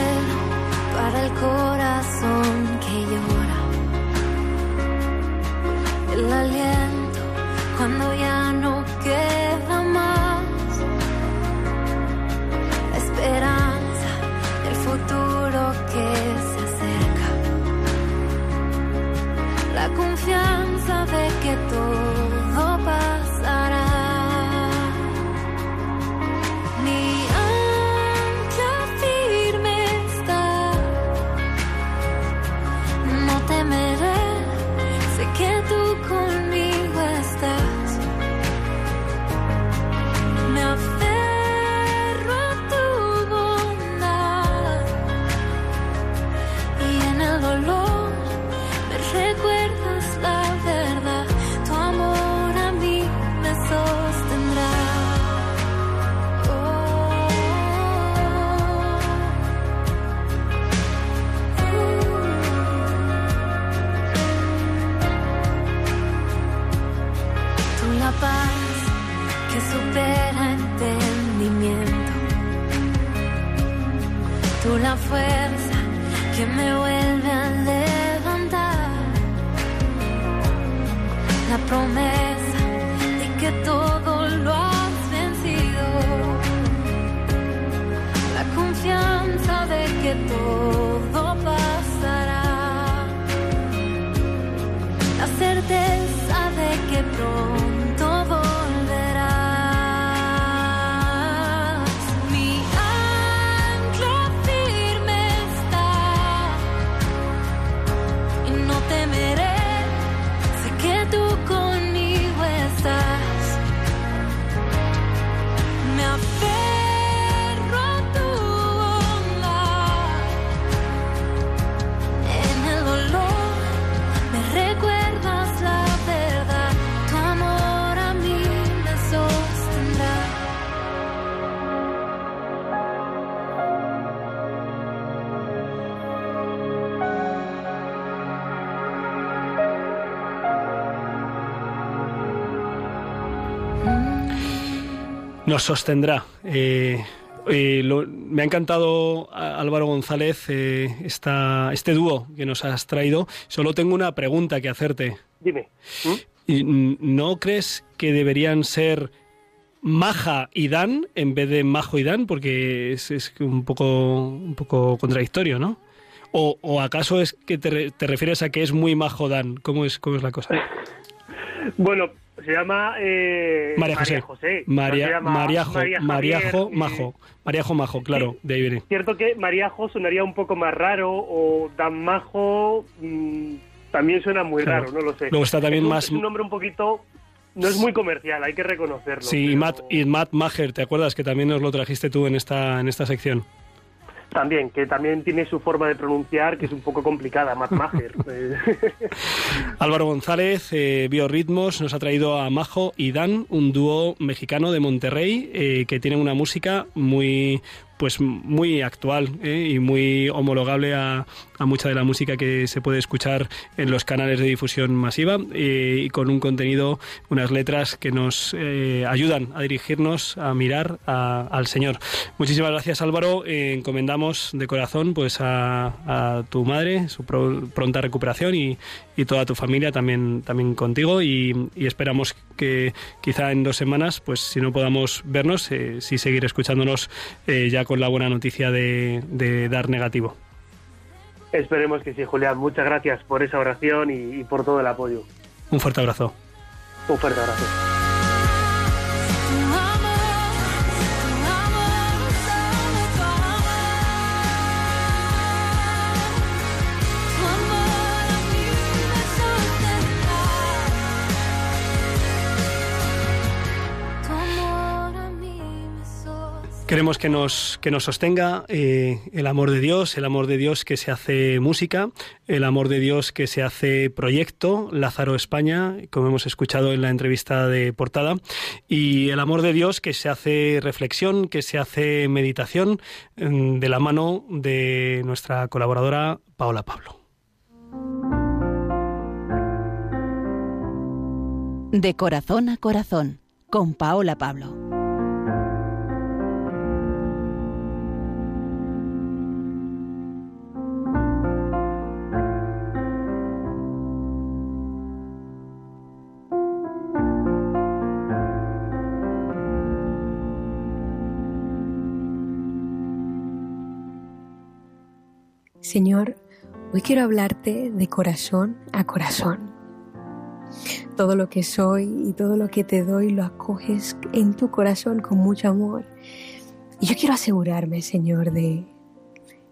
S6: Certeza de que pronto
S1: Nos sostendrá. Eh, eh, lo- me ha encantado Álvaro González eh, esta, este dúo que nos has traído. Solo tengo una pregunta que hacerte.
S4: Dime. ¿Mm?
S1: Mm, ¿No crees que deberían ser Maja y Dan en vez de Majo y Dan? Porque es, es un, poco, un poco contradictorio, ¿no? O, o acaso es que te, te refieres a que es muy majo Dan? ¿Cómo es, cómo es la cosa?
S4: Bueno, se llama eh,
S1: María José.
S4: José.
S1: María,
S4: No se llama
S1: Mariajo,
S4: María Javier,
S1: Mariajo,
S4: eh,
S1: Majo. Mariajo Majo, claro, de ahí viene.
S4: Cierto que Mariajo sonaría un poco más raro o Dan Majo mm, también suena muy
S1: Claro.
S4: raro, no lo sé.
S1: Luego está también
S4: es un,
S1: más-
S4: es un nombre un poquito... No es muy comercial, hay que reconocerlo.
S1: Sí, y Matt, y Matt Maher, ¿te acuerdas que también nos lo trajiste tú en esta, en esta sección?
S4: También, que también tiene su forma de pronunciar, que es un poco complicada, Matt Maher. Eh,
S1: Álvaro González, eh, Biorritmos, nos ha traído a Majo y Dan, un dúo mexicano de Monterrey eh, que tiene una música muy pues muy actual eh, y muy homologable a, a mucha de la música que se puede escuchar en los canales de difusión masiva eh, y con un contenido, unas letras que nos eh, ayudan a dirigirnos, a mirar a- al Señor. Muchísimas gracias Álvaro, Eh, encomendamos de corazón pues a, a tu madre, su pro- pronta recuperación y, y toda tu familia también, también contigo y, y esperamos que quizá en dos semanas, pues si no podamos vernos, eh, sí seguir escuchándonos ya con la buena noticia de, de dar negativo.
S4: Esperemos que sí, Julián. Muchas gracias por esa oración y, y por todo el apoyo.
S1: Un fuerte abrazo.
S4: Un fuerte abrazo.
S1: Queremos que nos, que nos sostenga eh, el amor de Dios, el amor de Dios que se hace música, el amor de Dios que se hace proyecto, Lázaro España, como hemos escuchado en la entrevista de portada, y el amor de Dios que se hace reflexión, que se hace meditación mm, de la mano de nuestra colaboradora Paola Pablo.
S3: De corazón a corazón, con Paola Pablo.
S7: Señor, hoy quiero hablarte de corazón a corazón. Todo lo que soy y todo lo que te doy lo acoges en tu corazón con mucho amor. Y yo quiero asegurarme, Señor, de,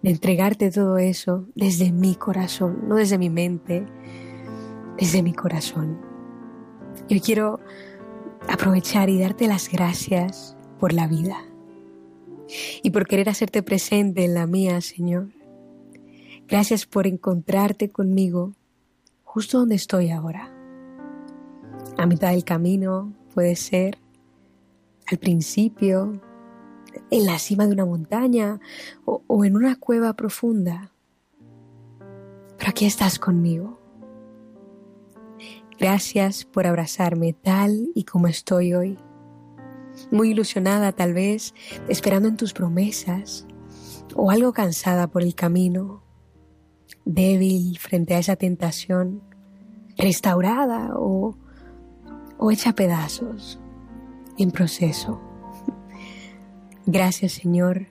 S7: entregarte todo eso desde mi corazón, no desde mi mente, desde mi corazón. Yo quiero aprovechar y darte las gracias por la vida y por querer hacerte presente en la mía, Señor. Gracias por encontrarte conmigo justo donde estoy ahora. A mitad del camino puede ser, al principio, en la cima de una montaña o, en una cueva profunda. Pero aquí estás conmigo. Gracias por abrazarme tal y como estoy hoy. Muy ilusionada tal vez, esperando en tus promesas, o algo cansada por el camino, débil frente a esa tentación, restaurada o, o hecha pedazos, en proceso. Gracias Señor,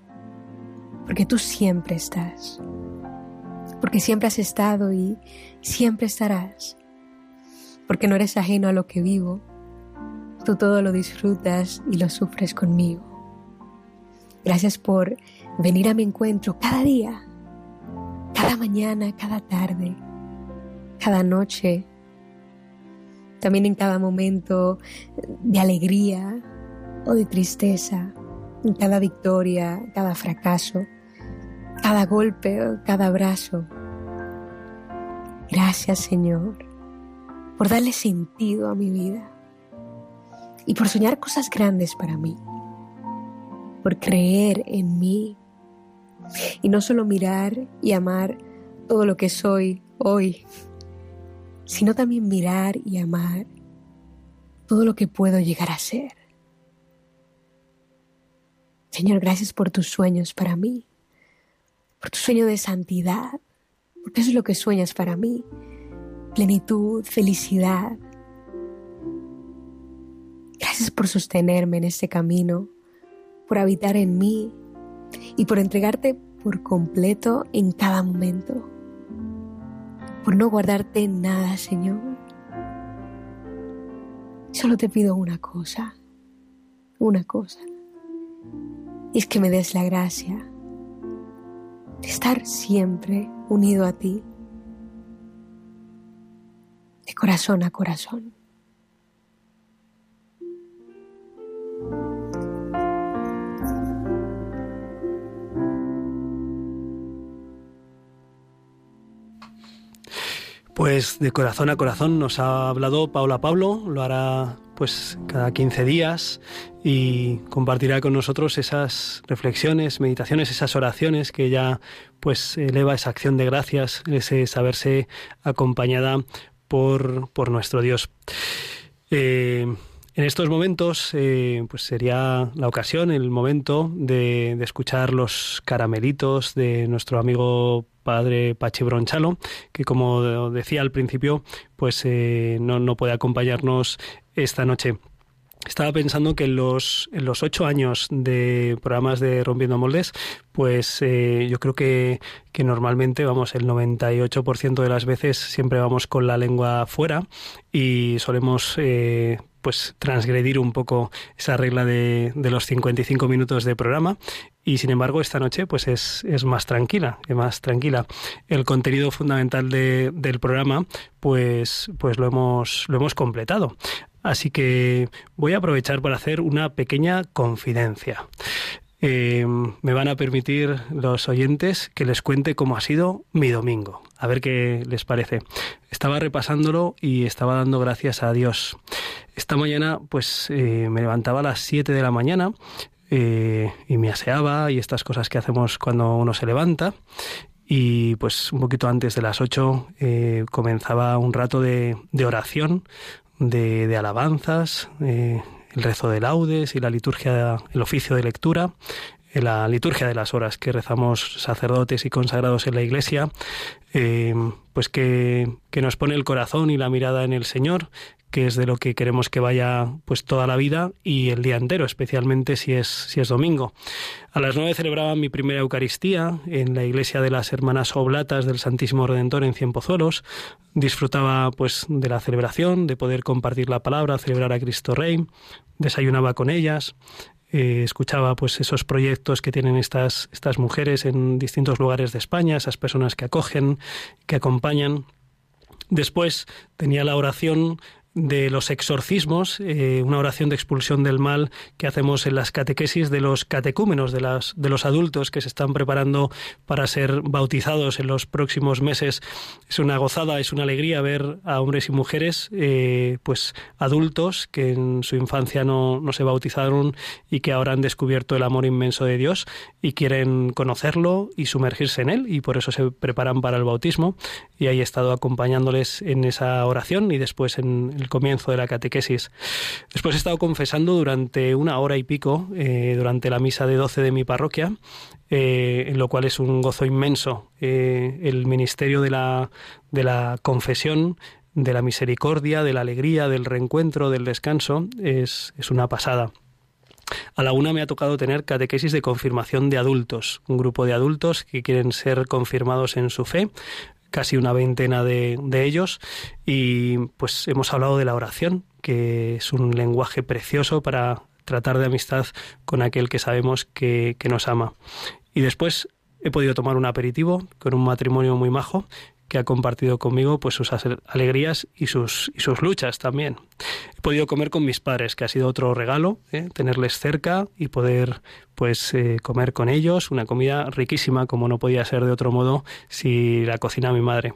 S7: porque tú siempre estás, porque siempre has estado y siempre estarás, porque no eres ajeno a lo que vivo, tú todo lo disfrutas y lo sufres conmigo. Gracias por venir a mi encuentro cada día cada mañana, cada tarde, cada noche, también en cada momento de alegría o de tristeza, en cada victoria, cada fracaso, cada golpe, cada abrazo. Gracias Señor por darle sentido a mi vida y por soñar cosas grandes para mí, por creer en mí y no solo mirar y amar todo lo que soy hoy, sino también mirar y amar todo lo que puedo llegar a ser. Señor, gracias por tus sueños para mí, por tu sueño de santidad, porque eso es lo que sueñas para mí, plenitud, felicidad. Gracias por sostenerme en este camino, por habitar en mí y por entregarte por completo en cada momento, por no guardarte nada, Señor. Solo te pido una cosa, una cosa, y es que me des la gracia de estar siempre unido a ti, de corazón a corazón.
S1: Pues de corazón a corazón nos ha hablado Paula Pablo, lo hará pues cada 15 días y compartirá con nosotros esas reflexiones, meditaciones, esas oraciones que ella pues eleva esa acción de gracias, ese saberse acompañada por, por nuestro Dios. Eh, en estos momentos, eh, pues sería la ocasión, el momento de, de, escuchar los caramelitos de nuestro amigo padre Pachi Bronchalo, que como decía al principio, pues eh, no, no puede acompañarnos esta noche. Estaba pensando que en los, los ocho años de programas de Rompiendo Moldes, pues eh, yo creo que, que, normalmente, vamos, el 98% de las veces siempre vamos con la lengua fuera y solemos eh, pues transgredir un poco esa regla de, de, los 55 minutos de programa y sin embargo esta noche pues es, es más tranquila, es más tranquila. El contenido fundamental de, del programa pues, pues lo, hemos, lo hemos completado. Así que voy a aprovechar para hacer una pequeña confidencia. eh, me van a permitir los oyentes que les cuente cómo ha sido mi domingo. A ver qué les parece. Estaba repasándolo y estaba dando gracias a Dios. Esta mañana, pues eh, me levantaba a las 7 de la mañana eh, y me aseaba y estas cosas que hacemos cuando uno se levanta. Y pues un poquito antes de las 8 eh, comenzaba un rato de, oración, de, alabanzas, eh, el rezo de laudes y la liturgia, el oficio de lectura, la liturgia de las horas que rezamos sacerdotes y consagrados en la iglesia, pues que, que nos pone el corazón y la mirada en el Señor, que es de lo que queremos que vaya pues toda la vida y el día entero, especialmente si es, si es domingo. A las nueve celebraba mi primera Eucaristía en la iglesia de las Hermanas Oblatas del Santísimo Redentor en Cienpozuelos. Disfrutaba pues de la celebración, de poder compartir la palabra, celebrar a Cristo Rey, desayunaba con ellas, eh, escuchaba pues esos proyectos que tienen estas, estas mujeres en distintos lugares de España, esas personas que acogen, que acompañan. Después tenía la oración de los exorcismos, eh, una oración de expulsión del mal que hacemos en las catequesis de los catecúmenos, de, las, de los adultos que se están preparando para ser bautizados en los próximos meses. Es una gozada, es una alegría ver a hombres y mujeres, eh, pues adultos que en su infancia no, no se bautizaron y que ahora han descubierto el amor inmenso de Dios y quieren conocerlo y sumergirse en él y por eso se preparan para el bautismo y ahí he estado acompañándoles en esa oración y después en el comienzo de la catequesis. Después he estado confesando durante una hora y pico, eh, durante la misa de 12 de mi parroquia, eh, en lo cual es un gozo inmenso. Eh, el ministerio de la, de la confesión, de la misericordia, de la alegría, del reencuentro, del descanso, es, es una pasada. A la una me ha tocado tener catequesis de confirmación de adultos, un grupo de adultos que quieren ser confirmados en su fe, casi una veintena de, de, ellos y pues hemos hablado de la oración, que es un lenguaje precioso para tratar de amistad con aquel que sabemos que, que nos ama. Y después he podido tomar un aperitivo con un matrimonio muy majo que ha compartido conmigo pues sus alegrías y sus, y sus luchas también. He podido comer con mis padres, que ha sido otro regalo, ¿eh? tenerles cerca y poder pues eh, comer con ellos, una comida riquísima como no podía ser de otro modo si la cocina mi madre.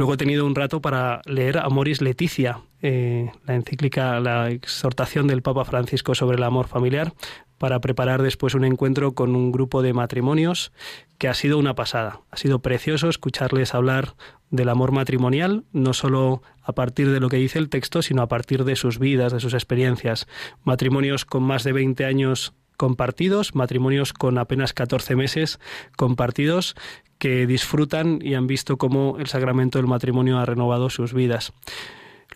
S1: Luego he tenido un rato para leer Amoris Leticia, eh, la encíclica, la exhortación del Papa Francisco sobre el amor familiar, para preparar después un encuentro con un grupo de matrimonios que ha sido una pasada. Ha sido precioso escucharles hablar del amor matrimonial, no solo a partir de lo que dice el texto, sino a partir de sus vidas, de sus experiencias. Matrimonios con más de 20 años compartidos, matrimonios con apenas 14 meses compartidos, que disfrutan y han visto cómo el sacramento del matrimonio ha renovado sus vidas.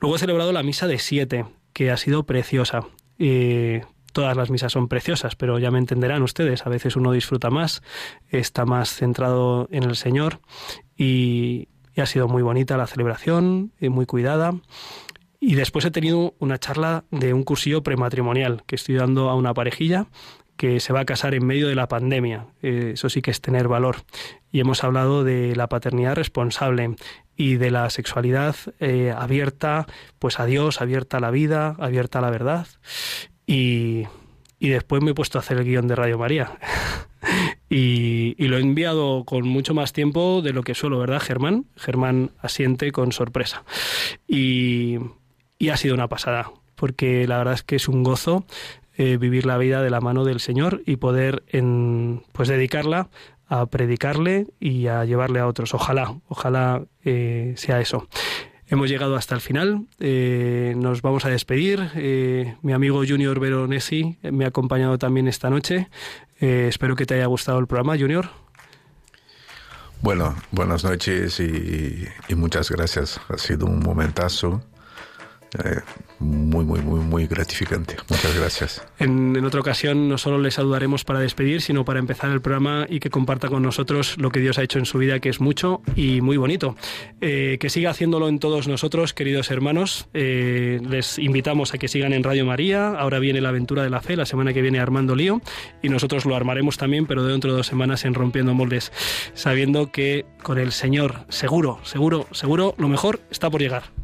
S1: Luego he celebrado la misa de siete, que ha sido preciosa. Eh, todas las misas son preciosas, pero ya me entenderán ustedes, a veces uno disfruta más, está más centrado en el Señor y, y ha sido muy bonita la celebración, y muy cuidada. Y después he tenido una charla de un cursillo prematrimonial que estoy dando a una parejilla que se va a casar en medio de la pandemia. Eh, eso sí que es tener valor. Y hemos hablado de la paternidad responsable y de la sexualidad eh, abierta, pues a Dios, abierta a la vida, abierta a la verdad. Y, y después me he puesto a hacer el guion de Radio María. y, y, lo he enviado con mucho más tiempo de lo que suelo, ¿verdad, Germán? Germán asiente con sorpresa. Y, y ha sido una pasada, porque la verdad es que es un gozo eh, vivir la vida de la mano del Señor y poder en, pues dedicarla a predicarle y a llevarle a otros. Ojalá, ojalá eh, sea eso. Hemos llegado hasta el final, eh, nos vamos a despedir. Eh, mi amigo Junior Veronesi me ha acompañado también esta noche. Eh, espero que te haya gustado el programa, Junior.
S2: Bueno, buenas noches y, y muchas gracias. Ha sido un momentazo. Eh, muy, muy, muy, muy gratificante. Muchas gracias.
S1: En, en, otra ocasión no solo le saludaremos para despedir, sino para empezar el programa y que comparta con nosotros lo que Dios ha hecho en su vida, que es mucho y muy bonito. Eh, que siga haciéndolo en todos nosotros, queridos hermanos. Eh, les invitamos a que sigan en Radio María. Ahora viene la aventura de la fe, la semana que viene Armando Lío, y nosotros lo armaremos también, pero dentro de dos semanas en Rompiendo Moldes, sabiendo que con el Señor, seguro, seguro, seguro, lo mejor está por llegar.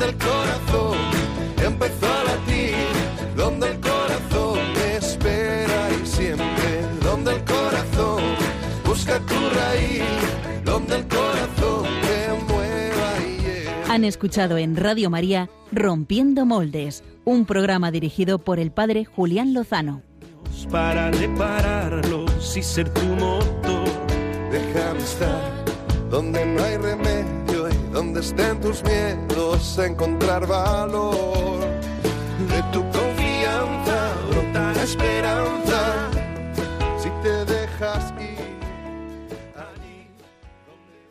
S8: Donde el corazón empezó a latir, donde el corazón te espera y siempre, donde el corazón busca tu raíz, donde el corazón te mueva y lleve.
S3: Han escuchado en Radio María Rompiendo Moldes, un programa dirigido por el padre Julián Lozano.
S8: para repararlos y ser tu motor. Déjame estar donde no hay remedio donde estén tus miedos, encontrar valor. De tu confianza brota la esperanza